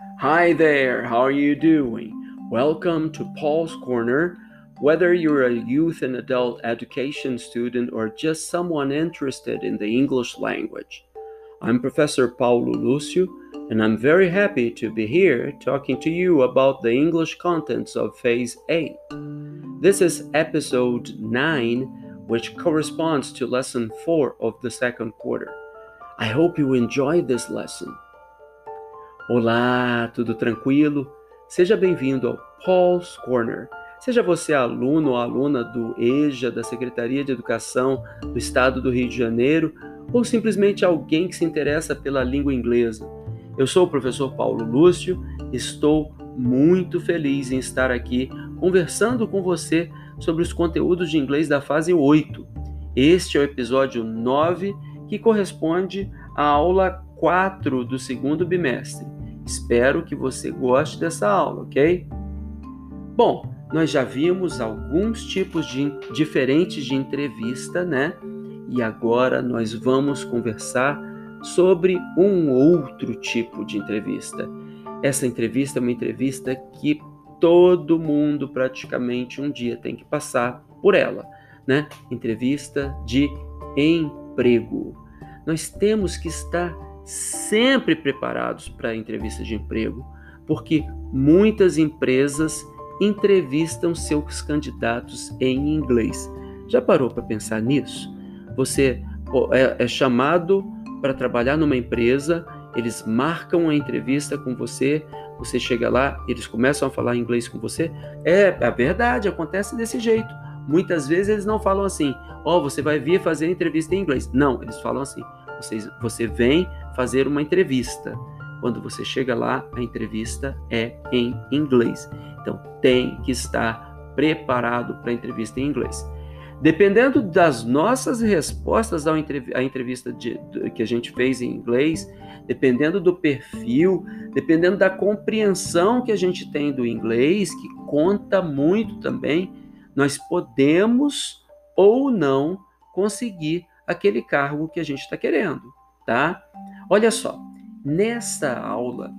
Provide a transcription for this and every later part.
Hi there, how are you doing? Welcome to Paul's Corner. Whether you're a youth and adult education student or just someone interested in the English language, I'm Professor Paulo Lúcio, and I'm very happy to be here talking to you about the English contents of Phase 8. This is episode 9, which corresponds to lesson 4 of the second quarter. I hope you enjoy this lesson. Olá, tudo tranquilo? Seja bem-vindo ao Paul's Corner. Seja você aluno ou aluna do EJA, da Secretaria de Educação do Estado do Rio de Janeiro, ou simplesmente alguém que se interessa pela língua inglesa. Eu sou o professor Paulo Lúcio, estou muito feliz em estar aqui conversando com você sobre os conteúdos de inglês da fase 8. Este é o episódio 9, que corresponde à aula 4 do segundo bimestre. Espero que você goste dessa aula, ok? Bom, nós já vimos alguns tipos de, diferentes de entrevista, né? E agora nós vamos conversar sobre um outro tipo de entrevista. Essa entrevista é uma entrevista que todo mundo praticamente um dia tem que passar por ela, né? Entrevista de emprego. Nós temos que estar sempre preparados para a entrevista de emprego, porque muitas empresas entrevistam seus candidatos em inglês. Já parou para pensar nisso? Você é, é chamado para trabalhar numa empresa, eles marcam a entrevista com você, você chega lá, eles começam a falar inglês com você. É, é verdade, acontece desse jeito. Muitas vezes eles não falam assim, ó, oh, você vai vir fazer entrevista em inglês. Não, eles falam assim, você, você vem fazer uma entrevista. Quando você chega lá, a entrevista é em inglês. Então, tem que estar preparado para a entrevista em inglês. Dependendo das nossas respostas à entrevista de, que a gente fez em inglês, dependendo do perfil, dependendo da compreensão que a gente tem do inglês, que conta muito também, nós podemos ou não conseguir aquele cargo que a gente está querendo, tá? Olha só, nessa aula,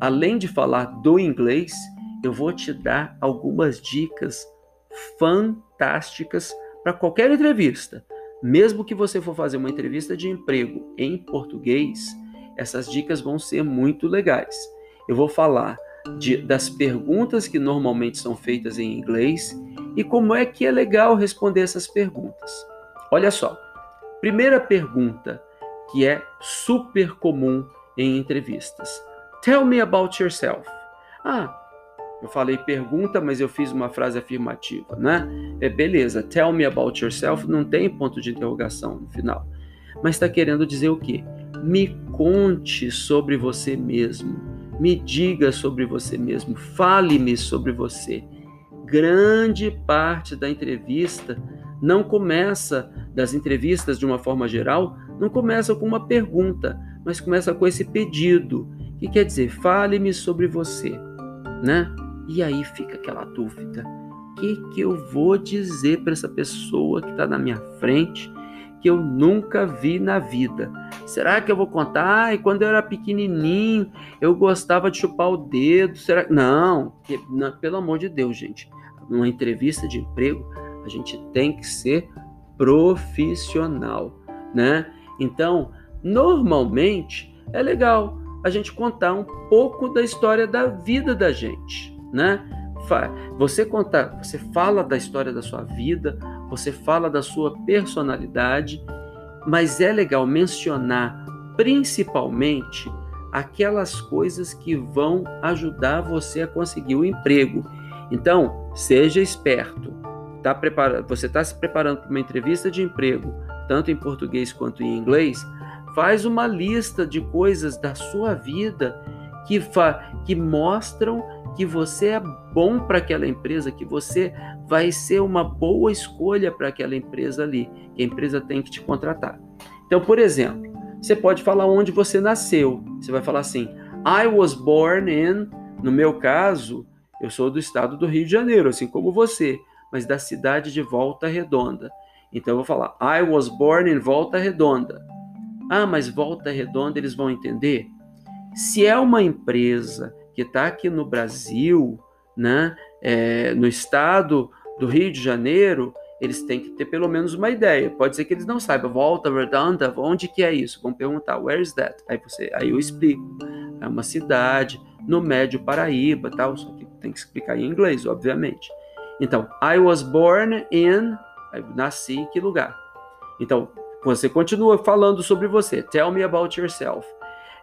além de falar do inglês, eu vou te dar algumas dicas fantásticas para qualquer entrevista. Mesmo que você for fazer uma entrevista de emprego em português, essas dicas vão ser muito legais. Eu vou falar de, das perguntas que normalmente são feitas em inglês e como é que é legal responder essas perguntas. Olha só, primeira pergunta que é super comum em entrevistas. Tell me about yourself. Ah, eu falei pergunta, mas eu fiz uma frase afirmativa, né? É beleza, tell me about yourself não tem ponto de interrogação no final. Mas está querendo dizer o quê? Me conte sobre você mesmo. Me diga sobre você mesmo. Fale-me sobre você. Grande parte da entrevista não começa, das entrevistas de uma forma geral, não começa com uma pergunta, mas começa com esse pedido, que quer dizer, fale-me sobre você, né? E aí fica aquela dúvida: o que, que eu vou dizer para essa pessoa que está na minha frente que eu nunca vi na vida? Será que eu vou contar? E quando eu era pequenininho, eu gostava de chupar o dedo. Será? Não, que, não, pelo amor de Deus, gente. Numa entrevista de emprego, a gente tem que ser profissional, né? Então, normalmente é legal a gente contar um pouco da história da vida da gente, né? Você conta, você fala da história da sua vida, você fala da sua personalidade, mas é legal mencionar principalmente aquelas coisas que vão ajudar você a conseguir o emprego. Então, seja esperto. Tá preparado, você está se preparando para uma entrevista de emprego, tanto em português quanto em inglês, faz uma lista de coisas da sua vida que, que mostram que você é bom para aquela empresa, que você vai ser uma boa escolha para aquela empresa ali, que a empresa tem que te contratar. Então, por exemplo, você pode falar onde você nasceu. Você vai falar assim: I was born in. No meu caso, eu sou do estado do Rio de Janeiro, assim como você, mas da cidade de Volta Redonda. Então eu vou falar: I was born in Volta Redonda. Ah, mas Volta Redonda eles vão entender? Se é uma empresa que está aqui no Brasil, né, é, no estado do Rio de Janeiro, eles têm que ter pelo menos uma ideia. Pode ser que eles não saibam. Volta Redonda, onde que é isso? Vão perguntar, where is that? Aí, você, aí eu explico. É uma cidade no Médio Paraíba, tal. Só que tem que explicar em inglês, obviamente. Então, I was born in... nasci em que lugar? Então, você continua falando sobre você. Tell me about yourself.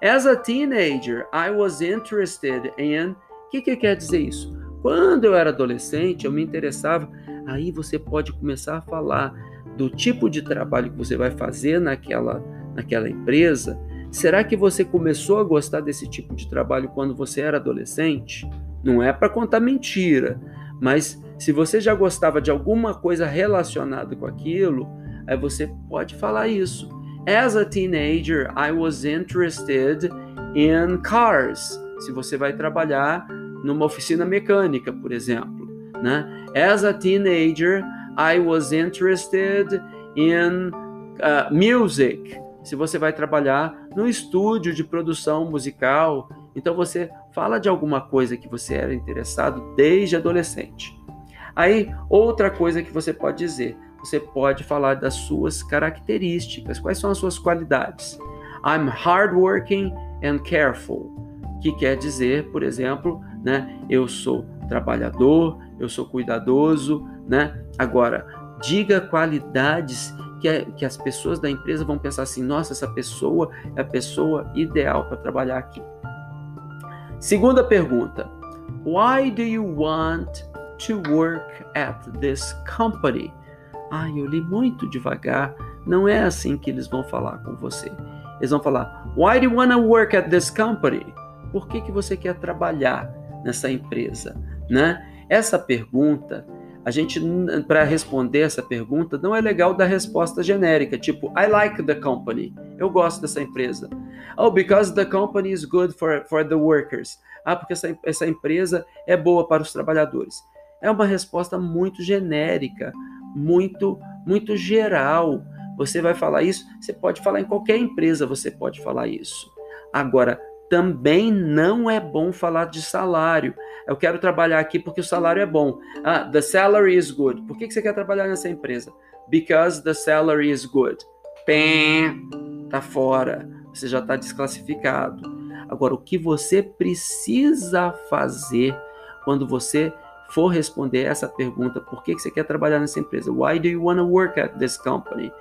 As a teenager, I was interested in... O que, que quer dizer isso? Quando eu era adolescente, eu me interessava. Aí você pode começar a falar do tipo de trabalho que você vai fazer naquela, naquela empresa. Será que você começou a gostar desse tipo de trabalho quando você era adolescente? Não é para contar mentira, mas se você já gostava de alguma coisa relacionada com aquilo, aí você pode falar isso. As a teenager, I was interested in cars. Se você vai trabalhar numa oficina mecânica, por exemplo, né? As a teenager, I was interested in uh, music. Se você vai trabalhar no estúdio de produção musical, então você fala de alguma coisa que você era interessado desde adolescente. Aí, outra coisa que você pode dizer, você pode falar das suas características, quais são as suas qualidades. I'm hardworking and careful, que quer dizer, por exemplo, né, eu sou trabalhador, eu sou cuidadoso, né? Agora, diga qualidades que, que as pessoas da empresa vão pensar assim: nossa, essa pessoa é a pessoa ideal para trabalhar aqui. Segunda pergunta: Why do you want to work at this company? Ah, eu li muito devagar. Não é assim que eles vão falar com você. Eles vão falar: Why do you want to work at this company? Por que, que você quer trabalhar nessa empresa, né? Essa pergunta, a gente para responder essa pergunta não é legal dar resposta genérica, tipo I like the company, eu gosto dessa empresa. Oh, because the company is good for, for the workers. Ah, porque essa, essa empresa é boa para os trabalhadores. É uma resposta muito genérica, muito muito geral. Você vai falar isso, você pode falar em qualquer empresa, você pode falar isso. Agora, também não é bom falar de salário. Eu quero trabalhar aqui porque o salário é bom. Ah, the salary is good. Por que você quer trabalhar nessa empresa? Because the salary is good. Pém, tá fora. Você já está desclassificado. Agora, o que você precisa fazer quando você for responder essa pergunta, por que você quer trabalhar nessa empresa? Why do you want to work at this company?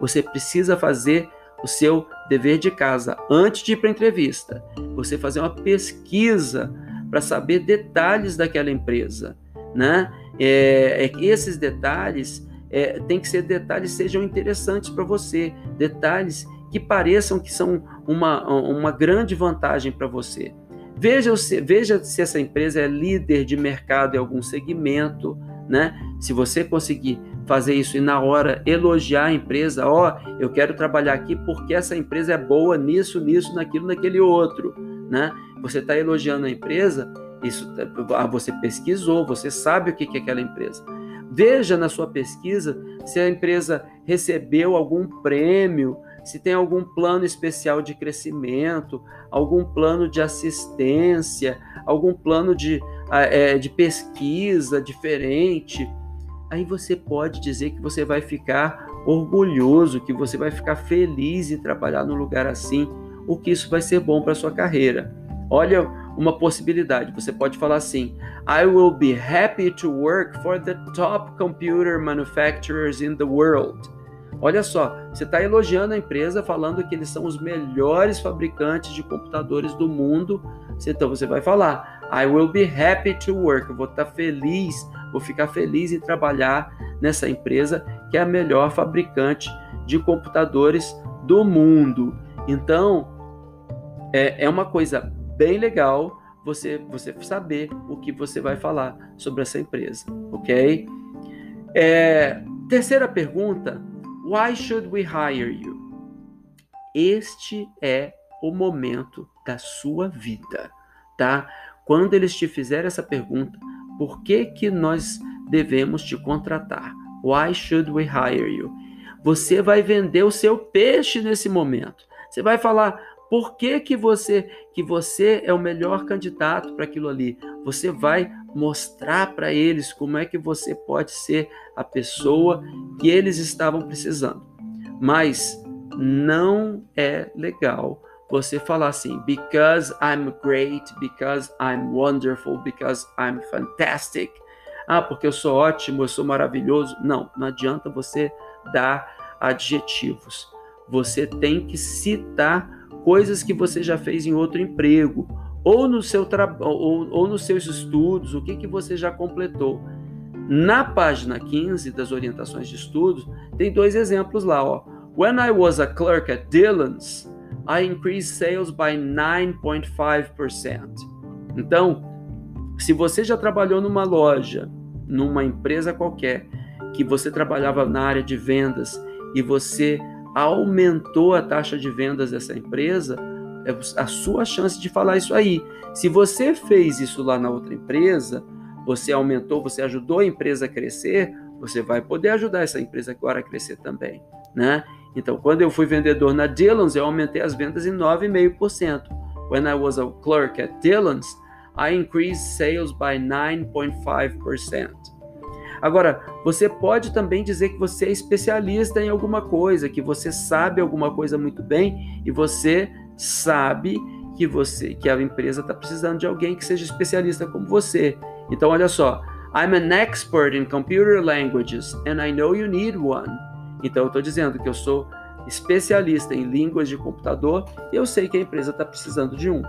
Você precisa fazer o seu dever de casa antes de ir para a entrevista. Você fazer uma pesquisa para saber detalhes daquela empresa, né? É, é esses detalhes é, tem que ser detalhes que sejam interessantes para você, detalhes que pareçam que são uma, uma grande vantagem para você. Veja se, veja se essa empresa é líder de mercado em algum segmento, né? Se você conseguir fazer isso e na hora elogiar a empresa, ó, oh, eu quero trabalhar aqui porque essa empresa é boa nisso, nisso, naquilo, naquele outro, né? Você está elogiando a empresa, isso ah, você pesquisou, você sabe o que é aquela empresa. Veja na sua pesquisa se a empresa recebeu algum prêmio, se tem algum plano especial de crescimento, algum plano de assistência, algum plano de, é, de pesquisa diferente aí você pode dizer que você vai ficar orgulhoso, que você vai ficar feliz em trabalhar num lugar assim, o que isso vai ser bom para sua carreira. Olha uma possibilidade, você pode falar assim: I will be happy to work for the top computer manufacturers in the world. Olha só, você está elogiando a empresa, falando que eles são os melhores fabricantes de computadores do mundo. Então você vai falar: I will be happy to work. Eu vou estar tá feliz vou ficar feliz em trabalhar nessa empresa que é a melhor fabricante de computadores do mundo. Então, é, é uma coisa bem legal você, você saber o que você vai falar sobre essa empresa, ok? É, terceira pergunta: Why should we hire you? Este é o momento da sua vida, tá? Quando eles te fizerem essa pergunta, por que, que nós devemos te contratar? Why should we hire you? Você vai vender o seu peixe nesse momento. Você vai falar Por que, que você que você é o melhor candidato para aquilo ali? Você vai mostrar para eles como é que você pode ser a pessoa que eles estavam precisando. Mas não é legal você falar assim, because I'm great, because I'm wonderful, because I'm fantastic. Ah, porque eu sou ótimo, eu sou maravilhoso. Não, não adianta você dar adjetivos. Você tem que citar coisas que você já fez em outro emprego, ou no seu ou, ou nos seus estudos, o que, que você já completou. Na página 15 das orientações de estudos, tem dois exemplos lá, ó. When I was a clerk at Dillon's, I increased sales by 9.5%. Então, se você já trabalhou numa loja, numa empresa qualquer, que você trabalhava na área de vendas e você aumentou a taxa de vendas dessa empresa, é a sua chance de falar isso aí. Se você fez isso lá na outra empresa, você aumentou, você ajudou a empresa a crescer, você vai poder ajudar essa empresa agora a crescer também, né? Então, quando eu fui vendedor na Dillons, eu aumentei as vendas em 9,5%. When I was a clerk at Dillons, I increased sales by 9.5%. Agora, você pode também dizer que você é especialista em alguma coisa, que você sabe alguma coisa muito bem e você sabe que você, que a empresa está precisando de alguém que seja especialista como você. Então, olha só, I'm an expert in computer languages and I know you need one. Então, eu estou dizendo que eu sou especialista em línguas de computador e eu sei que a empresa está precisando de um.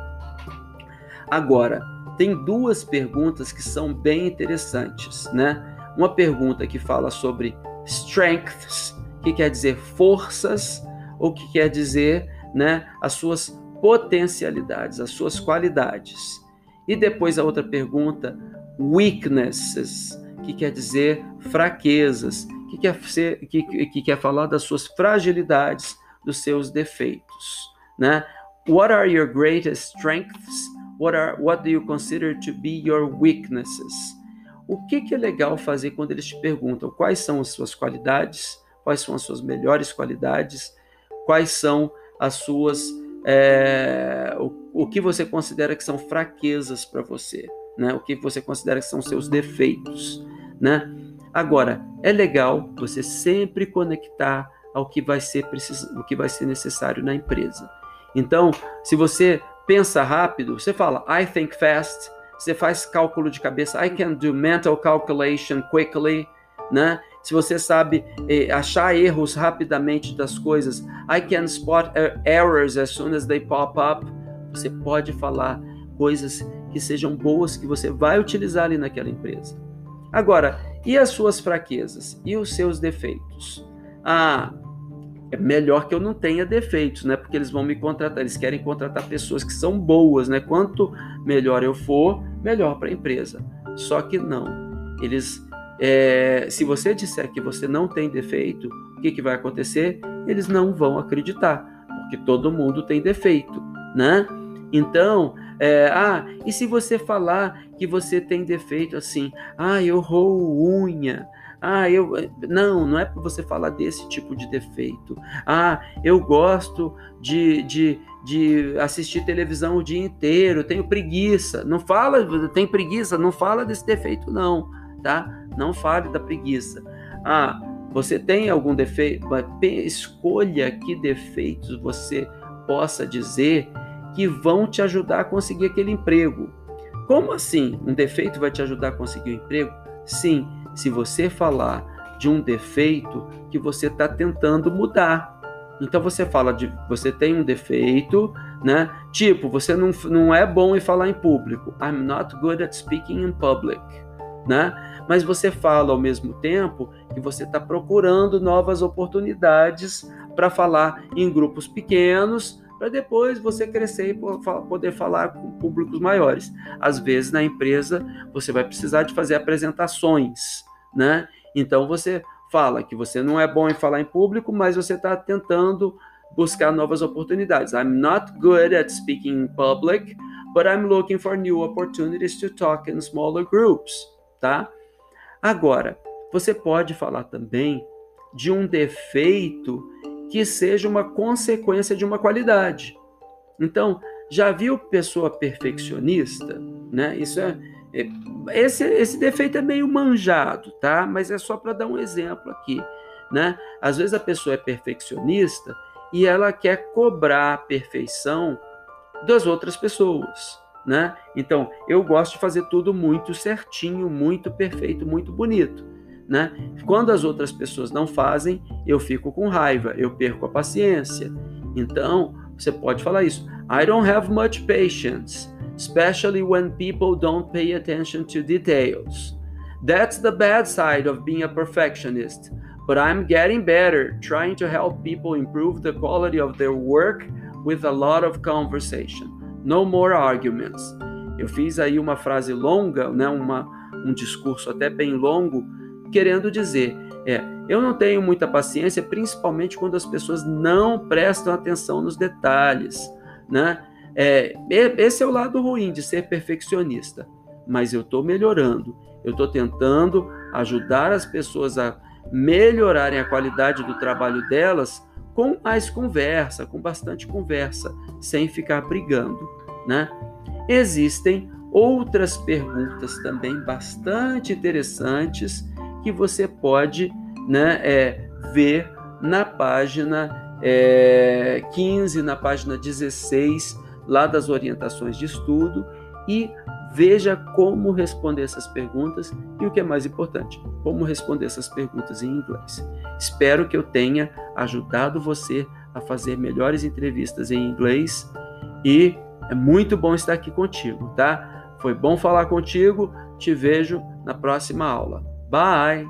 Agora, tem duas perguntas que são bem interessantes, né? uma pergunta que fala sobre strengths, que quer dizer forças, ou que quer dizer né, as suas potencialidades, as suas qualidades. E depois a outra pergunta, weaknesses, que quer dizer fraquezas, que quer, ser, que, que quer falar das suas fragilidades, dos seus defeitos. Né? What are your greatest strengths? What, are, what do you consider to be your weaknesses? O que, que é legal fazer quando eles te perguntam quais são as suas qualidades, quais são as suas melhores qualidades, quais são as suas. É, o, o que você considera que são fraquezas para você, né? o que você considera que são seus defeitos. Né? Agora, é legal você sempre conectar ao que vai ser preciso, o que vai ser necessário na empresa. Então, se você pensa rápido, você fala I think fast, você faz cálculo de cabeça, I can do mental calculation quickly, né? Se você sabe eh, achar erros rapidamente das coisas, I can spot er, errors as soon as they pop up. Você pode falar coisas que sejam boas que você vai utilizar ali naquela empresa. Agora, e as suas fraquezas? E os seus defeitos? Ah, é melhor que eu não tenha defeitos, né? Porque eles vão me contratar, eles querem contratar pessoas que são boas, né? Quanto melhor eu for, melhor para a empresa. Só que não. Eles, é, se você disser que você não tem defeito, o que, que vai acontecer? Eles não vão acreditar, porque todo mundo tem defeito, né? Então, é, ah, e se você falar que você tem defeito assim, ah, eu roo unha, ah, eu. Não, não é para você falar desse tipo de defeito. Ah, eu gosto de, de, de assistir televisão o dia inteiro, tenho preguiça. Não fala, tem preguiça, não fala desse defeito, não, tá? Não fale da preguiça. Ah, você tem algum defeito? Escolha que defeitos você possa dizer que vão te ajudar a conseguir aquele emprego. Como assim? Um defeito vai te ajudar a conseguir o um emprego? Sim se você falar de um defeito que você está tentando mudar. Então você fala de você tem um defeito, né? Tipo, você não, não é bom em falar em público. I'm not good at speaking in public, né? Mas você fala ao mesmo tempo que você está procurando novas oportunidades para falar em grupos pequenos, para depois você crescer e poder falar com públicos maiores. Às vezes na empresa você vai precisar de fazer apresentações, né? Então você fala que você não é bom em falar em público, mas você está tentando buscar novas oportunidades. I'm not good at speaking in public, but I'm looking for new opportunities to talk in smaller groups, tá? Agora, você pode falar também de um defeito que seja uma consequência de uma qualidade. Então, já viu pessoa perfeccionista? Né? Isso é, é esse, esse defeito é meio manjado, tá? Mas é só para dar um exemplo aqui, né? Às vezes a pessoa é perfeccionista e ela quer cobrar a perfeição das outras pessoas, né? Então, eu gosto de fazer tudo muito certinho, muito perfeito, muito bonito, né? Quando as outras pessoas não fazem, eu fico com raiva, eu perco a paciência. Então, você pode falar isso. I don't have much patience, especially when people don't pay attention to details. That's the bad side of being a perfectionist. But I'm getting better, trying to help people improve the quality of their work with a lot of conversation. No more arguments. Eu fiz aí uma frase longa, né, uma, um discurso até bem longo, querendo dizer, é, eu não tenho muita paciência, principalmente quando as pessoas não prestam atenção nos detalhes, né? É, esse é o lado ruim de ser perfeccionista, mas eu estou melhorando, eu estou tentando ajudar as pessoas a melhorarem a qualidade do trabalho delas com mais conversa, com bastante conversa, sem ficar brigando, né? Existem outras perguntas também bastante interessantes que você pode né, é, ver na página é, 15, na página 16, lá das orientações de estudo, e veja como responder essas perguntas e o que é mais importante, como responder essas perguntas em inglês. Espero que eu tenha ajudado você a fazer melhores entrevistas em inglês e é muito bom estar aqui contigo, tá? Foi bom falar contigo. Te vejo na próxima aula. Bye!